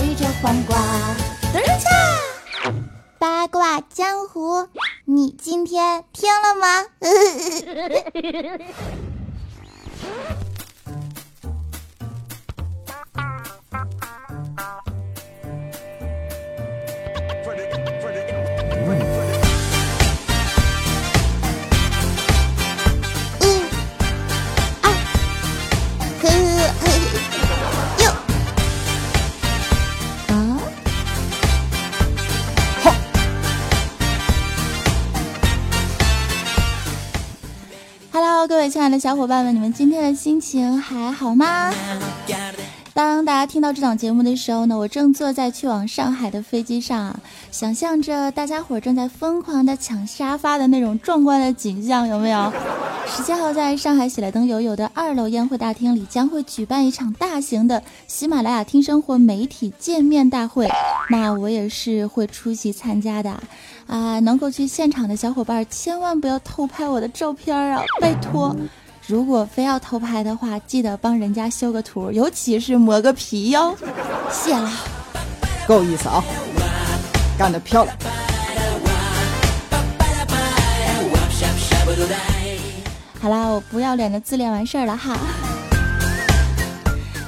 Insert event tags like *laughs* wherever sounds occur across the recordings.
吃着黄瓜。等一下，八卦江湖，你今天听了吗？*laughs* 亲爱的小伙伴们，你们今天的心情还好吗？当大家听到这档节目的时候呢，我正坐在去往上海的飞机上啊，想象着大家伙正在疯狂的抢沙发的那种壮观的景象，有没有？十七号在上海喜来登友友的二楼宴会大厅里，将会举办一场大型的喜马拉雅听生活媒体见面大会，那我也是会出席参加的。啊，能够去现场的小伙伴千万不要偷拍我的照片啊，拜托！如果非要偷拍的话，记得帮人家修个图，尤其是磨个皮哟。*laughs* 谢了，够意思啊，干得漂亮！好啦，我不要脸的自恋完事儿了哈。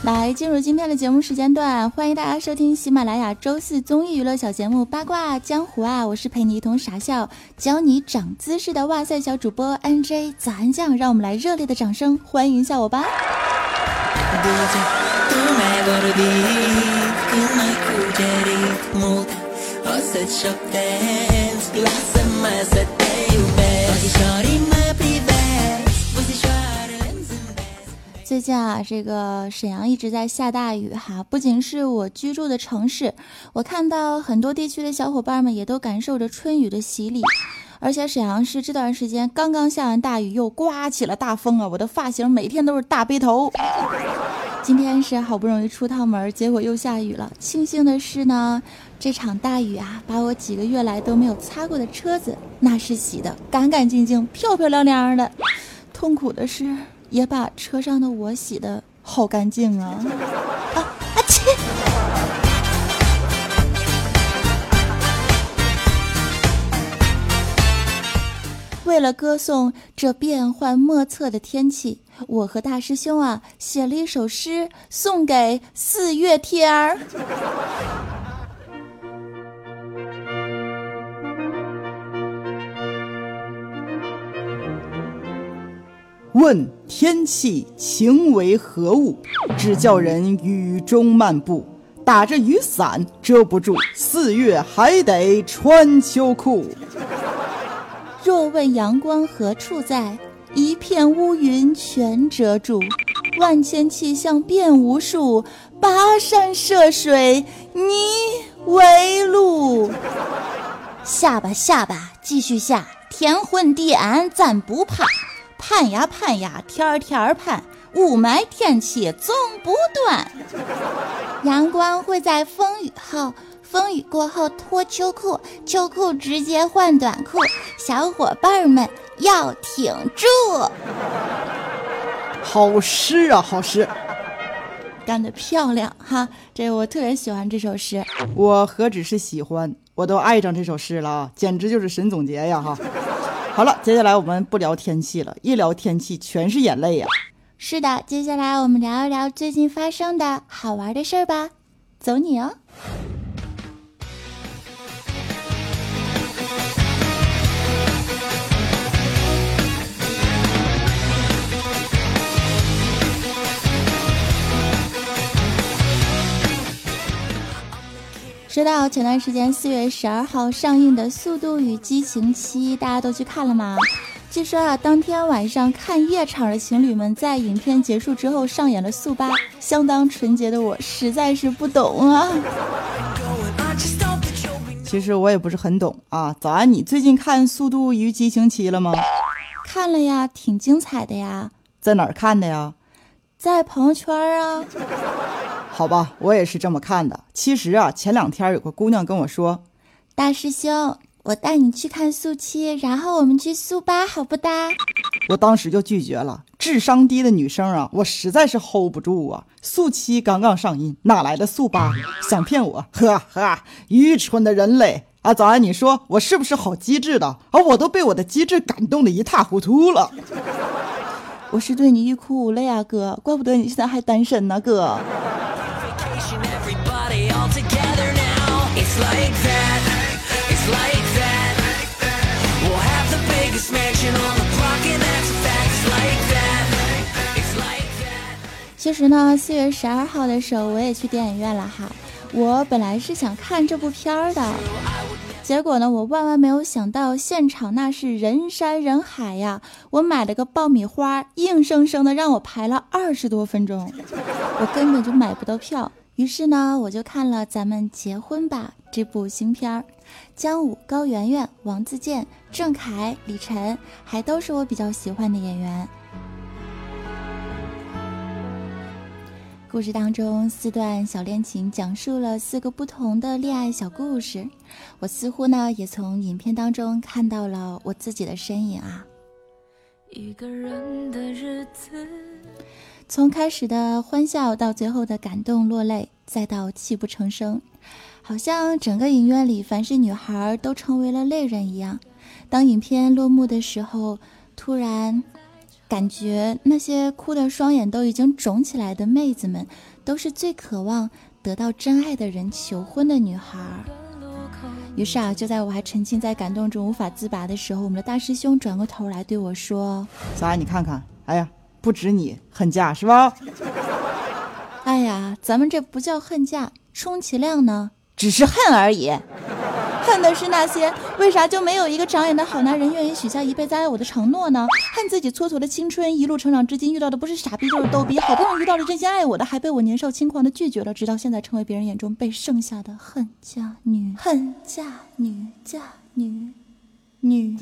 来进入今天的节目时间段，欢迎大家收听喜马拉雅周四综艺娱乐小节目《八卦江湖》啊！我是陪你一同傻笑、教你长姿势的哇塞小主播 NJ 早安酱，让我们来热烈的掌声欢迎一下我吧！最近啊，这个沈阳一直在下大雨哈，不仅是我居住的城市，我看到很多地区的小伙伴们也都感受着春雨的洗礼。而且沈阳市这段时间刚刚下完大雨，又刮起了大风啊，我的发型每天都是大背头。今天是好不容易出趟门，结果又下雨了。庆幸的是呢，这场大雨啊，把我几个月来都没有擦过的车子，那是洗的干干净净、漂漂亮亮的。痛苦的是。也把车上的我洗的好干净啊！啊啊切！为了歌颂这变幻莫测的天气，我和大师兄啊写了一首诗送给四月天儿。问天气晴为何物？只叫人雨中漫步。打着雨伞遮不住，四月还得穿秋裤。若问阳光何处在？一片乌云全遮住。万千气象变无数，跋山涉水你为路。下吧下吧，继续下，天昏地暗咱不怕。盼呀盼呀，天天盼，雾霾天气总不断。阳光会在风雨后，风雨过后脱秋裤，秋裤直接换短裤。小伙伴们要挺住！好诗啊，好诗，干得漂亮哈！这我特别喜欢这首诗。我何止是喜欢，我都爱上这首诗了啊！简直就是神总结呀哈！好了，接下来我们不聊天气了，一聊天气全是眼泪呀。是的，接下来我们聊一聊最近发生的好玩的事儿吧。走你哦。说到前段时间四月十二号上映的《速度与激情七》，大家都去看了吗？据说啊，当天晚上看夜场的情侣们在影片结束之后上演了速八，相当纯洁的我实在是不懂啊。其实我也不是很懂啊。早安，你最近看《速度与激情七》了吗？看了呀，挺精彩的呀。在哪儿看的呀？在朋友圈啊。好吧，我也是这么看的。其实啊，前两天有个姑娘跟我说：“大师兄，我带你去看速七，然后我们去速八，好不哒？”我当时就拒绝了，智商低的女生啊，我实在是 hold 不住啊！速七刚刚上映，哪来的速八？想骗我？呵呵，愚蠢的人类啊！早安，你说我是不是好机智的？啊，我都被我的机智感动的一塌糊涂了。我是对你欲哭无泪啊，哥，怪不得你现在还单身呢，哥。It's like that. It's like that. It's like that we'll have the biggest mansion on the block and that's fact. It's like that. It's like that. 其实呢四月十二号的时候我也去电影院了哈。我本来是想看这部片儿的结果呢我万万没有想到现场那是人山人海呀。我买了个爆米花硬生生的让我排了二十多分钟。我根本就买不到票。于是呢，我就看了《咱们结婚吧》这部新片儿，姜武、高圆圆、王自健、郑恺、李晨，还都是我比较喜欢的演员。故事当中，四段小恋情讲述了四个不同的恋爱小故事。我似乎呢，也从影片当中看到了我自己的身影啊。一个人的日子，从开始的欢笑到最后的感动落泪，再到泣不成声，好像整个影院里凡是女孩都成为了泪人一样。当影片落幕的时候，突然。感觉那些哭的双眼都已经肿起来的妹子们，都是最渴望得到真爱的人求婚的女孩。于是啊，就在我还沉浸在感动中无法自拔的时候，我们的大师兄转过头来对我说：“小爱，你看看，哎呀，不止你恨嫁是吧？哎呀，咱们这不叫恨嫁，充其量呢，只是恨而已。”恨的是那些为啥就没有一个长眼的好男人愿意许下一辈子爱我的承诺呢？恨自己蹉跎的青春，一路成长至今遇到的不是傻逼就是逗逼，好不容易遇到了真心爱我的，还被我年少轻狂的拒绝了，直到现在成为别人眼中被剩下的恨嫁女，恨嫁女，嫁女，女。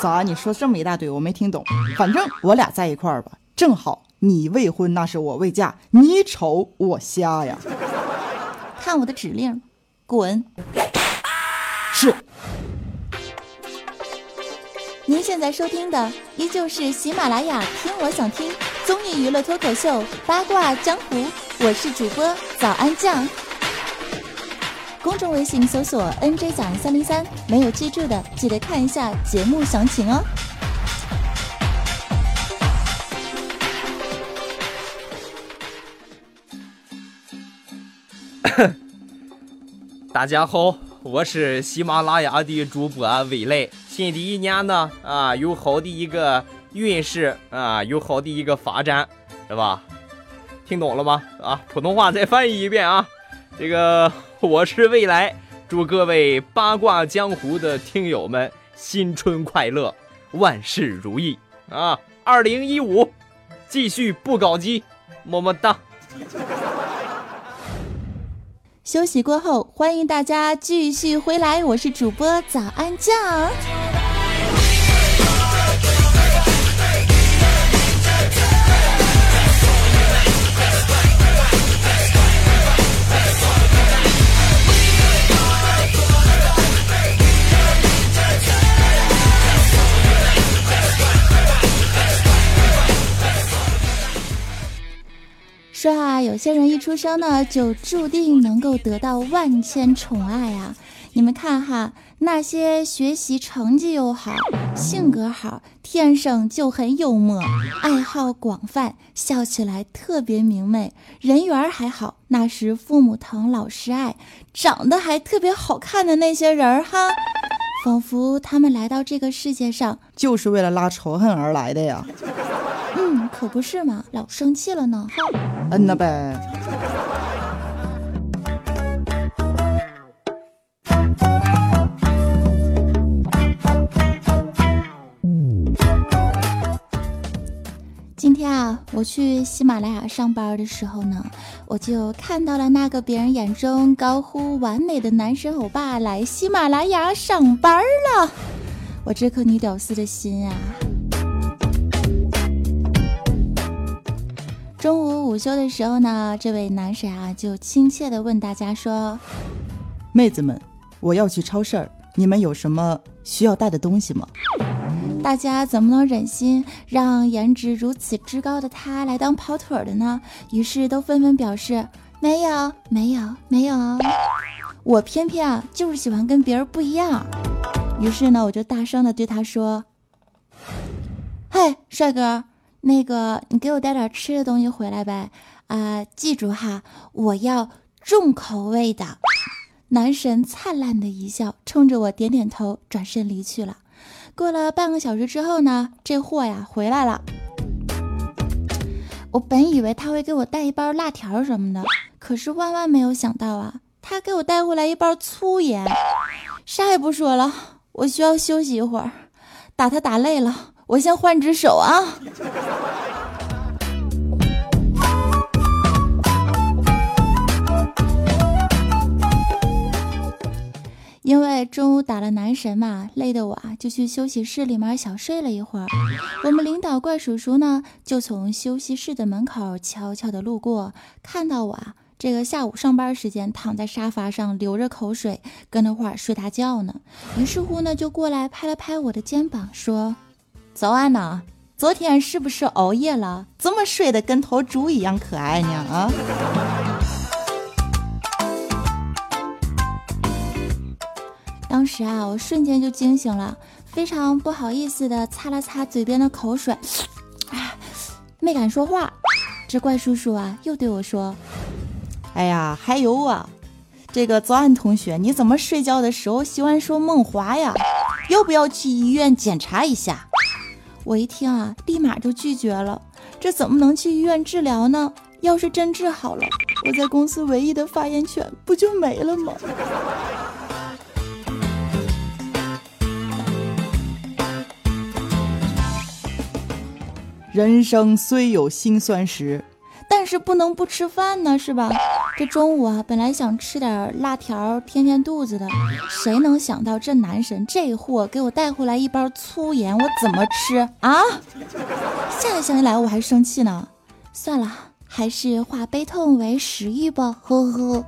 咋？你说这么一大堆，我没听懂。反正我俩在一块儿吧，正好你未婚，那是我未嫁，你丑我瞎呀。看我的指令，滚。是。您现在收听的依旧是喜马拉雅听我想听综艺娱乐脱口秀八卦江湖，我是主播早安酱。公众微信搜索 NJ 早三零三，没有记住的记得看一下节目详情哦。大家好。我是喜马拉雅的主播魏磊，新的一年呢，啊，有好的一个运势啊，有好的一个发展，是吧？听懂了吗？啊，普通话再翻译一遍啊，这个 *laughs* 我是未来，祝各位八卦江湖的听友们新春快乐，万事如意啊！二零一五，继续不搞基，么么哒。休息过后，欢迎大家继续回来，我是主播早安酱。有些人一出生呢，就注定能够得到万千宠爱啊！你们看哈，那些学习成绩又好、性格好、天生就很幽默、爱好广泛、笑起来特别明媚、人缘还好，那时父母疼、老师爱、长得还特别好看的那些人哈，仿佛他们来到这个世界上就是为了拉仇恨而来的呀。嗯，可不是嘛，老生气了呢。哈，嗯呐呗。今天啊，我去喜马拉雅上班的时候呢，我就看到了那个别人眼中高呼完美的男神欧巴来喜马拉雅上班了，我这颗女屌丝的心啊！中午午休的时候呢，这位男神啊就亲切的问大家说：“妹子们，我要去超市儿，你们有什么需要带的东西吗？”大家怎么能忍心让颜值如此之高的他来当跑腿的呢？于是都纷纷表示没有，没有，没有。我偏偏啊，就是喜欢跟别人不一样。于是呢，我就大声的对他说：“嘿，帅哥，那个你给我带点吃的东西回来呗。啊，记住哈，我要重口味的。”男神灿烂的一笑，冲着我点点头，转身离去了。过了半个小时之后呢，这货呀回来了。我本以为他会给我带一包辣条什么的，可是万万没有想到啊，他给我带回来一包粗盐。啥也不说了，我需要休息一会儿，打他打累了，我先换只手啊。因为中午打了男神嘛，累得我啊就去休息室里面小睡了一会儿。我们领导怪叔叔呢，就从休息室的门口悄悄的路过，看到我啊这个下午上班时间躺在沙发上流着口水，跟那会儿睡大觉呢。于是乎呢，就过来拍了拍我的肩膀，说：“早安呢，昨天是不是熬夜了？怎么睡得跟头猪一样可爱呢？啊？”当时啊，我瞬间就惊醒了，非常不好意思的擦了擦嘴边的口水，啊，没敢说话。这怪叔叔啊，又对我说：“哎呀，还有啊，这个早安同学，你怎么睡觉的时候喜欢说梦话呀？要不要去医院检查一下？”我一听啊，立马就拒绝了。这怎么能去医院治疗呢？要是真治好了，我在公司唯一的发言权不就没了吗？人生虽有辛酸时，但是不能不吃饭呢，是吧？这中午啊，本来想吃点辣条填填肚子的，谁能想到这男神这货给我带回来一包粗盐，我怎么吃啊？现在想起来我还生气呢。算了，还是化悲痛为食欲吧，呵呵。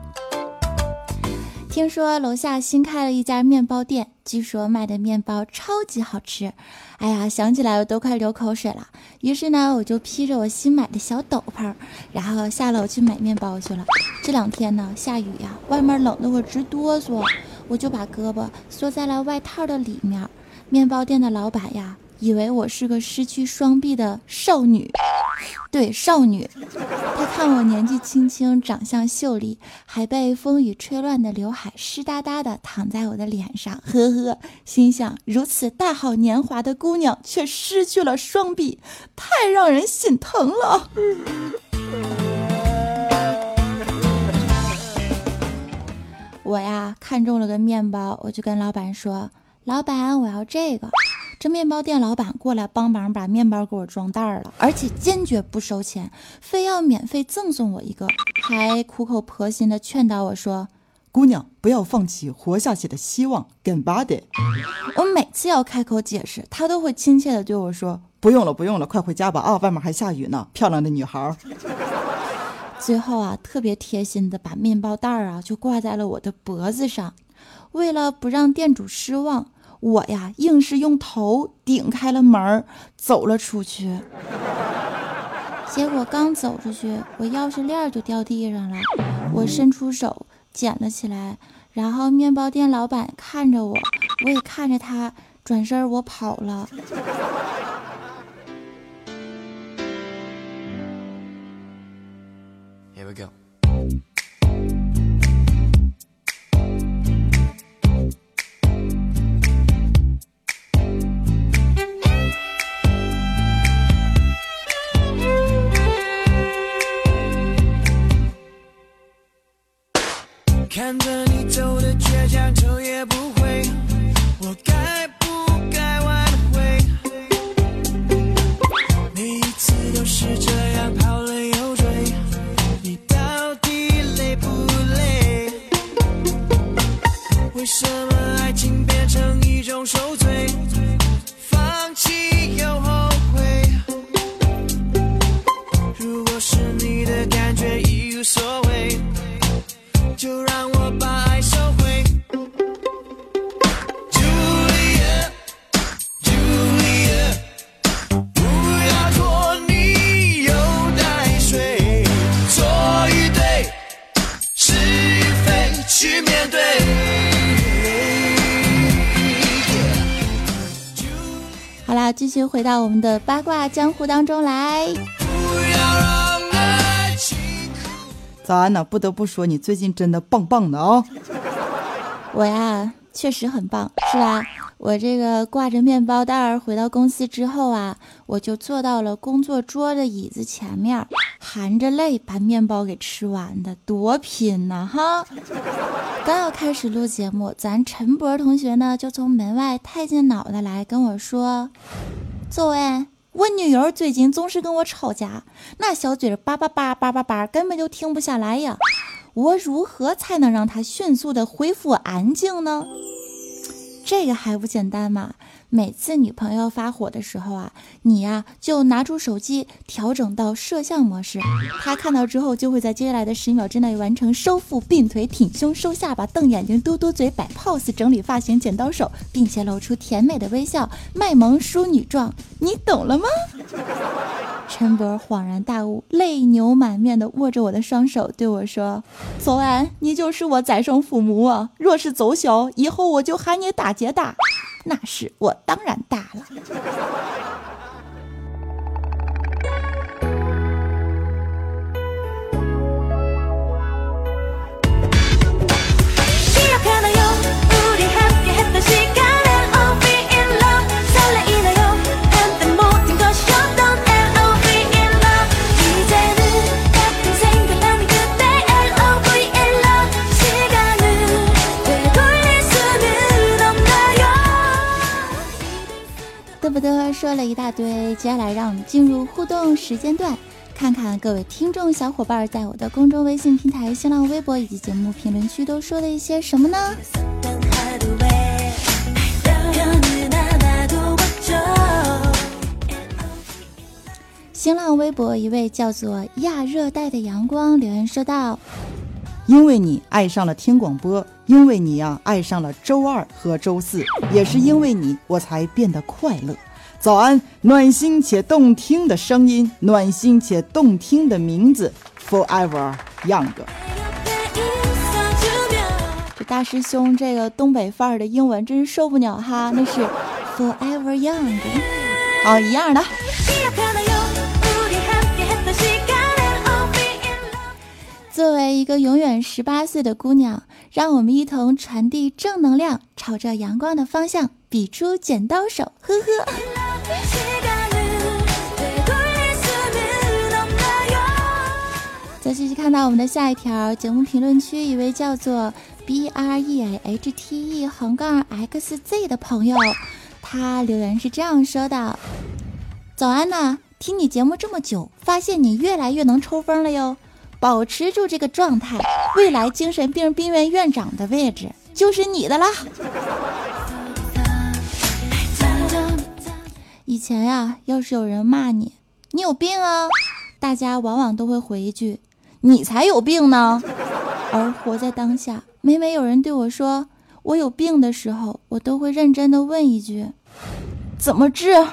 听说楼下新开了一家面包店，据说卖的面包超级好吃。哎呀，想起来我都快流口水了。于是呢，我就披着我新买的小斗篷，然后下楼去买面包去了。这两天呢，下雨呀，外面冷得我直哆嗦，我就把胳膊缩在了外套的里面。面包店的老板呀。以为我是个失去双臂的少女，对少女。他看我年纪轻轻，长相秀丽，还被风雨吹乱的刘海湿哒哒的躺在我的脸上，呵呵，心想如此大好年华的姑娘却失去了双臂，太让人心疼了。我呀看中了个面包，我就跟老板说：“老板，我要这个。”这面包店老板过来帮忙把面包给我装袋了，而且坚决不收钱，非要免费赠送我一个，还苦口婆心的劝导我说：“姑娘，不要放弃活下去的希望，跟巴的。”我每次要开口解释，他都会亲切的对我说：“不用了，不用了，快回家吧啊，外面还下雨呢。”漂亮的女孩。*laughs* 最后啊，特别贴心的把面包袋啊就挂在了我的脖子上，为了不让店主失望。我呀，硬是用头顶开了门儿，走了出去。结果刚走出去，我钥匙链就掉地上了。我伸出手捡了起来，然后面包店老板看着我，我也看着他，转身我跑了。Here we go. 看回到我们的八卦江湖当中来。早安呢，不得不说你最近真的棒棒的啊！我呀，确实很棒，是吧？我这个挂着面包袋儿回到公司之后啊，我就坐到了工作桌的椅子前面，含着泪把面包给吃完的，多拼呐哈！刚要开始录节目，咱陈博同学呢就从门外探进脑袋来跟我说：“作为我女儿最近总是跟我吵架，那小嘴叭叭叭叭叭叭，根本就停不下来呀！我如何才能让她迅速的恢复安静呢？”这个还不简单吗？每次女朋友发火的时候啊，你呀就拿出手机调整到摄像模式，她看到之后就会在接下来的十秒之内完成收腹、并腿、挺胸、收下巴、瞪眼睛、嘟嘟嘴、摆 pose、整理发型、剪刀手，并且露出甜美的微笑，卖萌淑女状。你懂了吗？陈博恍然大悟，泪流满面的握着我的双手对我说：“昨晚你就是我再生父母啊！若是走小，以后我就喊你大姐大。”那是我当然大了。不得说了一大堆，接下来让我们进入互动时间段，看看各位听众小伙伴在我的公众微信平台、新浪微博以及节目评论区都说了一些什么呢？新浪微博一位叫做亚热带的阳光留言说道：“因为你爱上了听广播。”因为你呀，爱上了周二和周四，也是因为你，我才变得快乐。早安，暖心且动听的声音，暖心且动听的名字，Forever Young。这大师兄这个东北范儿的英文真是受不了哈，那是 Forever Young，好一样的。作为一个永远十八岁的姑娘，让我们一同传递正能量，朝着阳光的方向比出剪刀手，呵呵。再继续看到我们的下一条节目评论区，一位叫做 B R E A H T E 横杠 X Z 的朋友，他留言是这样说的：“早安呐，听你节目这么久，发现你越来越能抽风了哟。”保持住这个状态，未来精神病病院院长的位置就是你的了。以前呀，要是有人骂你，你有病啊，大家往往都会回一句：“你才有病呢。”而活在当下，每每有人对我说我有病的时候，我都会认真的问一句：“怎么治？”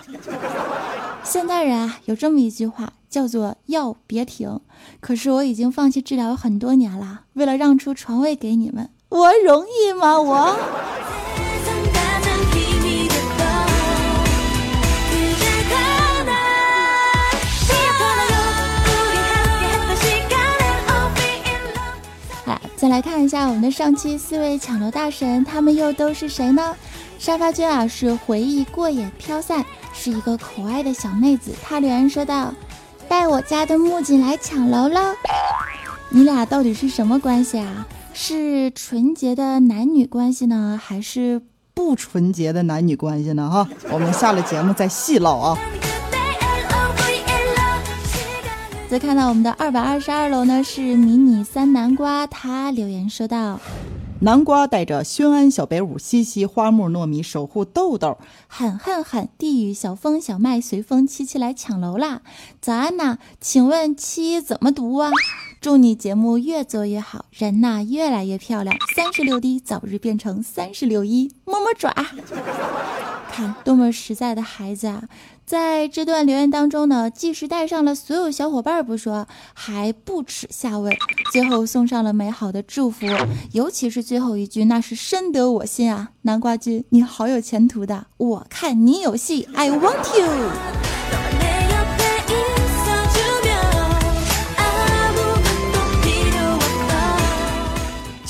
现代人啊，有这么一句话。叫做药别停，可是我已经放弃治疗很多年了。为了让出床位给你们，我容易吗？我。好，再来看一下我们的上期四位抢楼大神，他们又都是谁呢？沙发君啊，是回忆过眼飘散，是一个可爱的小妹子。她留言说道。带我家的木槿来抢楼了，你俩到底是什么关系啊？是纯洁的男女关系呢，还是不纯洁的男女关系呢？哈，我们下了节目再细唠啊。再看到我们的二百二十二楼呢，是迷你三南瓜，他留言说道。南瓜带着宣安小白舞，西西花木糯米守护豆豆，狠狠狠！地狱小风小麦随风七七来抢楼啦！早安呐，请问七怎么读啊？祝你节目越做越好，人呐越来越漂亮，三十六 D 早日变成三十六一，么么爪！看多么实在的孩子啊！在这段留言当中呢，既是带上了所有小伙伴不说，还不耻下问，最后送上了美好的祝福。尤其是最后一句，那是深得我心啊！南瓜君，你好有前途的，我看你有戏，I want you。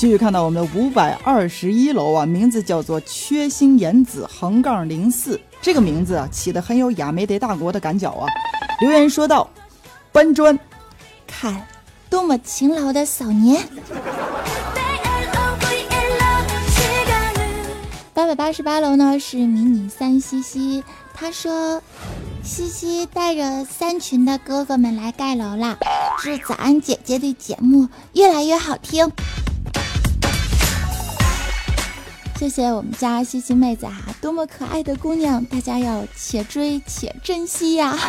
继续看到我们的五百二十一楼啊，名字叫做缺心眼子横杠零四，这个名字啊起的很有亚美得大国的感脚啊。留言说道：“搬砖，看多么勤劳的扫年。”八百八十八楼呢是迷你三西西，他说：“西西带着三群的哥哥们来盖楼啦，祝早安姐姐的节目越来越好听。”谢谢我们家西西妹子啊，多么可爱的姑娘，大家要且追且珍惜呀！*laughs*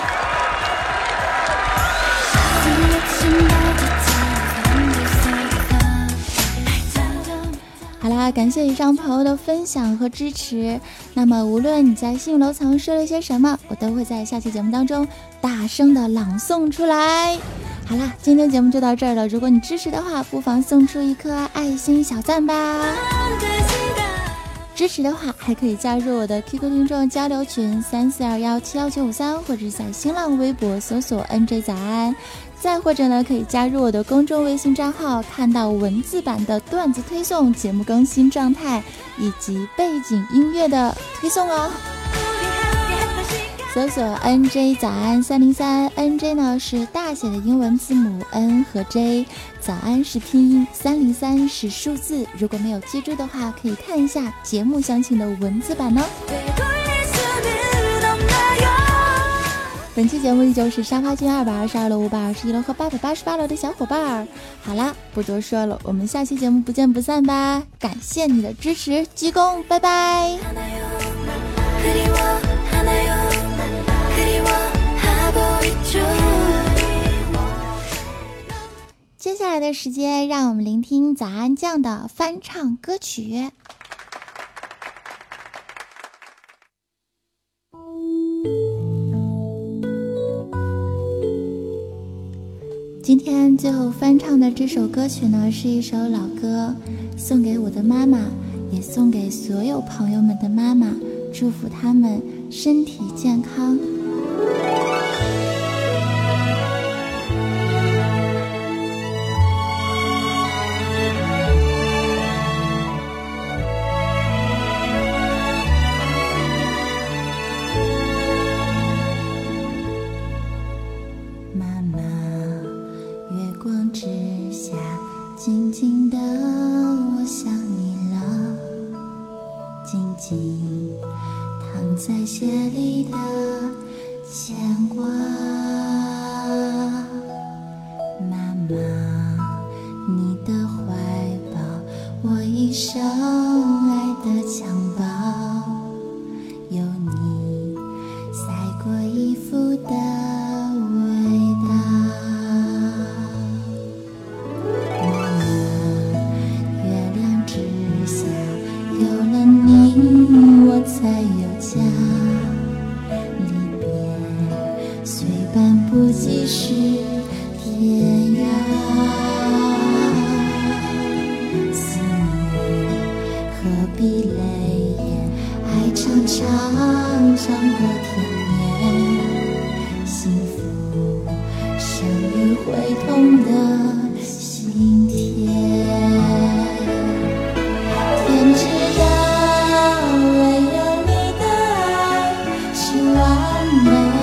好啦，感谢以上朋友的分享和支持。那么，无论你在幸运楼层说了些什么，我都会在下期节目当中大声的朗诵出来。好啦，今天节目就到这儿了。如果你支持的话，不妨送出一颗爱心小赞吧。支持的话，还可以加入我的 QQ 听众交流群三四二幺七幺九五三，或者是在新浪微博搜索 NJ 早安，再或者呢，可以加入我的公众微信账号，看到文字版的段子推送、节目更新状态以及背景音乐的推送哦。搜索 NJ 早安三零三，NJ 呢是大写的英文字母 N 和 J，早安是拼音，三零三是数字。如果没有记住的话，可以看一下节目详情的文字版哦。本期节目依旧是沙发君二百二十二楼、五百二十一楼和八百八十八楼的小伙伴儿。好啦，不多说了，我们下期节目不见不散吧！感谢你的支持，鞠躬，拜拜。接下来的时间，让我们聆听早安酱的翻唱歌曲。今天最后翻唱的这首歌曲呢，是一首老歌，送给我的妈妈，也送给所有朋友们的妈妈，祝福他们身体健康。是完美。